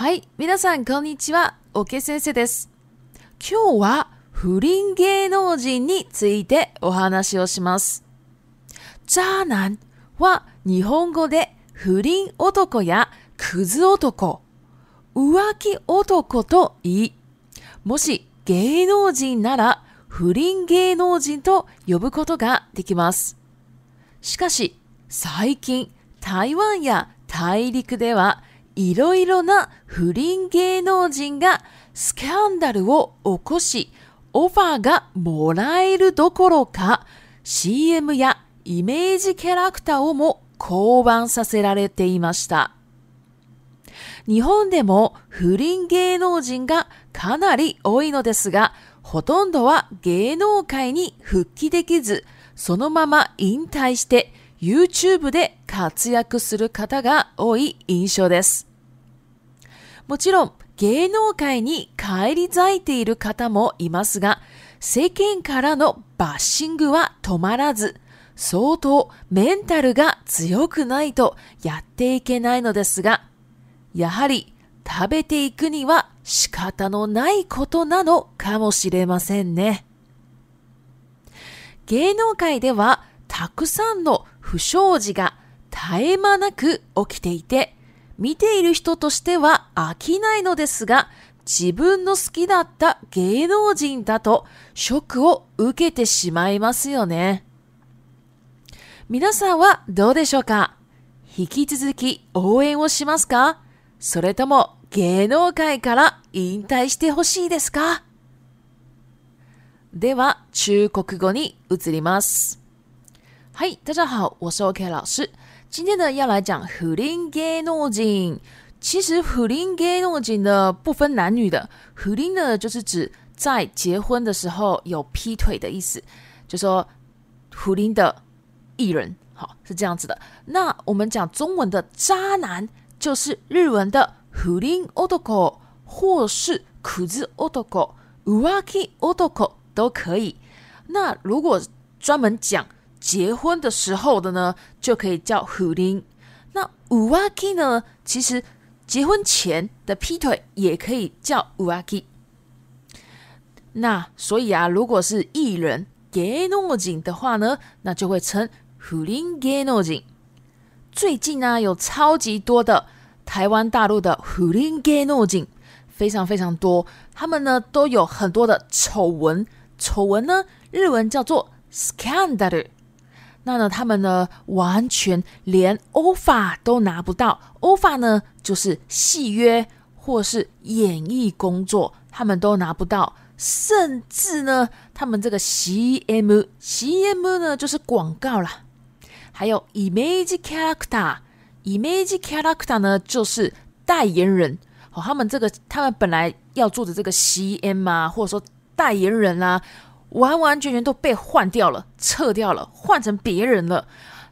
はい。皆さん、こんにちは。オケ先生です。今日は不倫芸能人についてお話をします。ジャーナンは日本語で不倫男やクズ男、浮気男と言い、もし芸能人なら不倫芸能人と呼ぶことができます。しかし、最近、台湾や大陸ではいろいろな不倫芸能人がスキャンダルを起こし、オファーがもらえるどころか、CM やイメージキャラクターをも降板させられていました。日本でも不倫芸能人がかなり多いのですが、ほとんどは芸能界に復帰できず、そのまま引退して YouTube で活躍する方が多い印象です。もちろん芸能界に返り咲いている方もいますが、世間からのバッシングは止まらず、相当メンタルが強くないとやっていけないのですが、やはり食べていくには仕方のないことなのかもしれませんね。芸能界ではたくさんの不祥事が絶え間なく起きていて、見ている人としては飽きないのですが、自分の好きだった芸能人だとショックを受けてしまいますよね。皆さんはどうでしょうか引き続き応援をしますかそれとも芸能界から引退してほしいですかでは中国語に移ります。嗨，大家好，我是 OK 老师。今天呢，要来讲“胡林ゲ诺ン其实“胡林ゲ诺ン呢，不分男女的。“胡林”呢，就是指在结婚的时候有劈腿的意思，就说“胡林”的艺人，好是这样子的。那我们讲中文的“渣男”，就是日文的“胡林 otoko，或是“苦子 Otoko トコ”、“う otoko 都可以。那如果专门讲，结婚的时候的呢，就可以叫 i n 那乌鸦鸡呢，其实结婚前的劈腿也可以叫乌鸦鸡。那所以啊，如果是艺人 o 诺景的话呢，那就会称婚 n o 诺景。最近呢，有超级多的台湾大陆的婚 n o 诺景，非常非常多。他们呢，都有很多的丑闻，丑闻呢，日文叫做 scandal。那呢，他们呢，完全连 offer 都拿不到。offer 呢，就是戏约或是演艺工作，他们都拿不到。甚至呢，他们这个 CM，CM 呢，就是广告啦。还有 image character，image character 呢，就是代言人。哦，他们这个，他们本来要做的这个 CM 啊，或者说代言人啊。完完全全都被换掉了，撤掉了，换成别人了。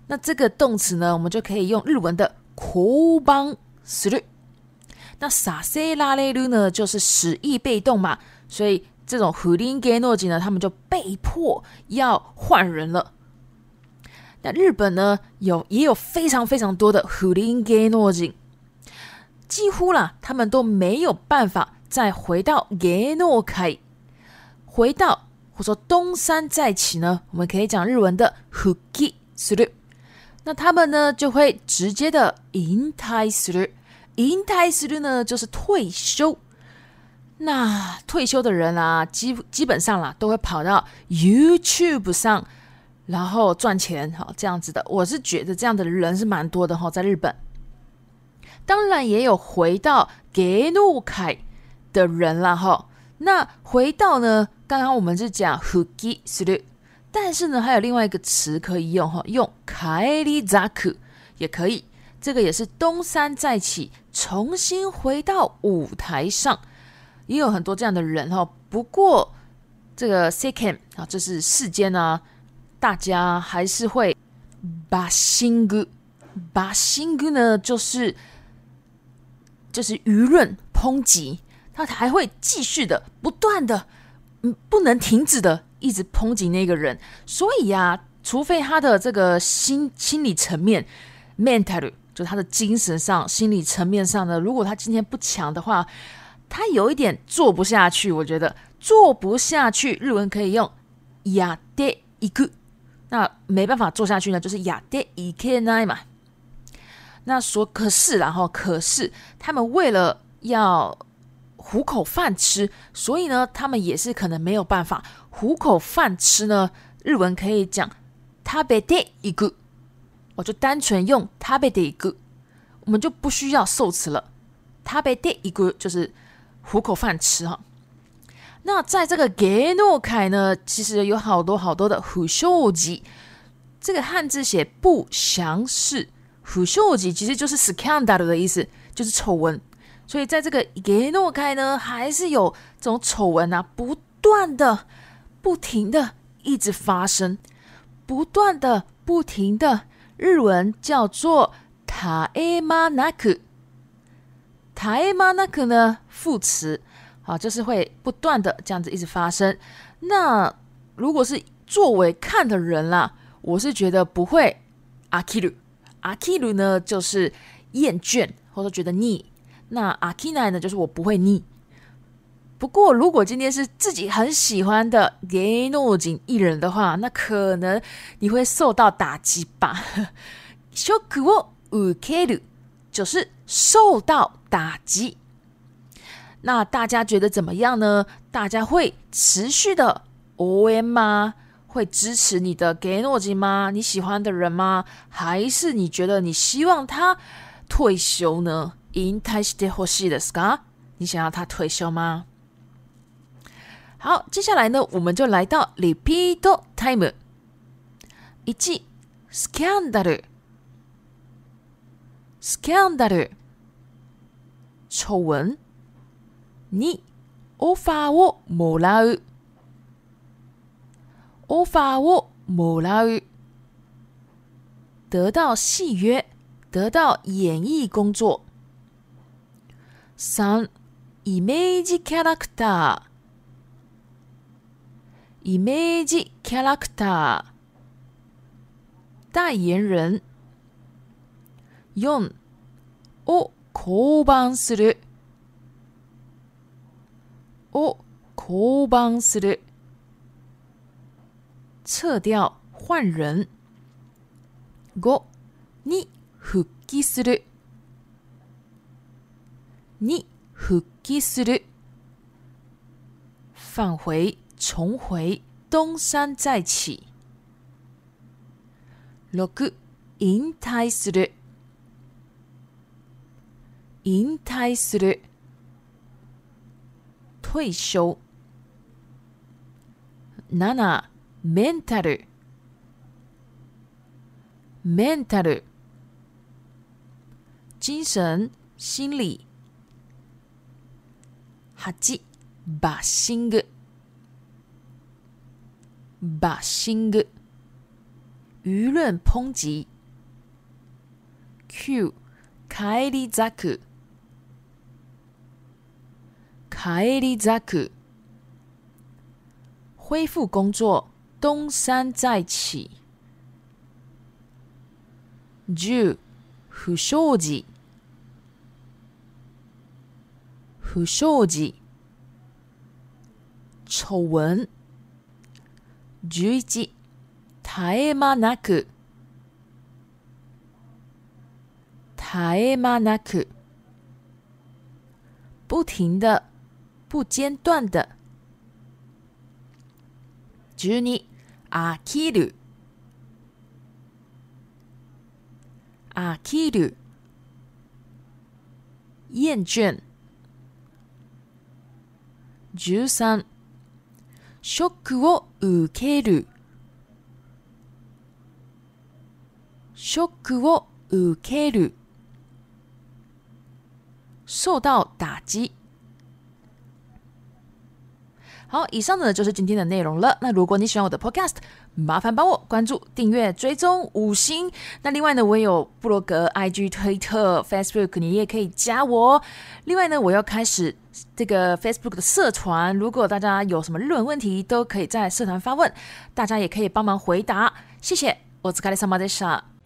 那这个动词呢，我们就可以用日文的“クバンス那“サセ拉レル”呢，就是使役被动嘛。所以这种“フリンゲノジ”呢，他们就被迫要换人了。那日本呢，有也有非常非常多的“胡林ン诺ノ几乎啦，他们都没有办法再回到“ゲ诺ケ”，回到。或说东山再起呢，我们可以讲日文的 h u k i s i r 那他们呢就会直接的 in tai s u r i n tai s r u 呢就是退休。那退休的人啊，基基本上啦都会跑到 YouTube 上，然后赚钱，好这样子的。我是觉得这样的人是蛮多的哈，在日本，当然也有回到ゲルケ的人了哈。那回到呢，刚刚我们是讲 h u g i s u 但是呢，还有另外一个词可以用哈，用 kairizaku 也可以，这个也是东山再起，重新回到舞台上，也有很多这样的人哈。不过这个 second 啊，这是世间啊，大家还是会把新歌，把新歌呢，就是就是舆论抨击。他还会继续的，不断的，嗯，不能停止的，一直抨击那个人。所以呀，除非他的这个心心理层面 （mental） 就他的精神上、心理层面上呢，如果他今天不强的话，他有一点做不下去。我觉得做不下去，日文可以用“亚跌一个”，那没办法做下去呢，就是“亚跌一天奈”嘛。那说可是，然后可是，他们为了要。糊口饭吃，所以呢，他们也是可能没有办法糊口饭吃呢。日文可以讲食べて一个，我就单纯用食べて一个，我们就不需要受词了。食べて一个就是糊口饭吃哈。那在这个格诺凯呢，其实有好多好多的虎嗅级，这个汉字写不祥事，虎嗅级其实就是 scandal 的意思，就是丑闻。所以，在这个杰诺开呢，还是有这种丑闻啊，不断的、不停的、一直发生，不断的、不停的。日文叫做“タエマナク”，“タエマナク”呢副词，啊，就是会不断的这样子一直发生。那如果是作为看的人啦，我是觉得不会“阿キ鲁，阿キ鲁呢就是厌倦或者觉得腻。那阿基奈呢？就是我不会腻。不过，如果今天是自己很喜欢的给诺金艺人的话，那可能你会受到打击吧。ショックを受ける，就是受到打击。那大家觉得怎么样呢？大家会持续的 OM 吗？会支持你的给诺金吗？你喜欢的人吗？还是你觉得你希望他退休呢？してほしいですか？你想要他退休吗？好，接下来呢，我们就来到 l i p i a o Time。一，Scandal，Scandal，丑闻。你，我发我莫拉尔，我发我もらう得到契约，得到演艺工作。3イメージキャラクターイメージキャラクター代言人4を降板するを降板する撤掉换人5に復帰する你復帰する，返回、重回、東山再起。六引退する、引退する、退休。七メンタル、メンタル、精神、心理。8、バッシング。バッシング。舆論抨击。九、帰り咲く。帰り咲く。恢复工作。东山再起。十、不祥事。不祥事。丑闻。十一、絶え間なく、絶え間なく，不停的、不间断的。十二、飽きる、飽きる，厌倦。十三。ショックを受けるショックを受ける受到打击好，以上呢就是今天的内容了。那如果你喜欢我的 podcast，麻烦帮我关注、订阅、追踪五星。那另外呢，我也有布罗格、IG、推特、Facebook，你也可以加我。另外呢，我要开始这个 Facebook 的社团，如果大家有什么日文问题，都可以在社团发问，大家也可以帮忙回答。谢谢，我是卡里萨马德莎。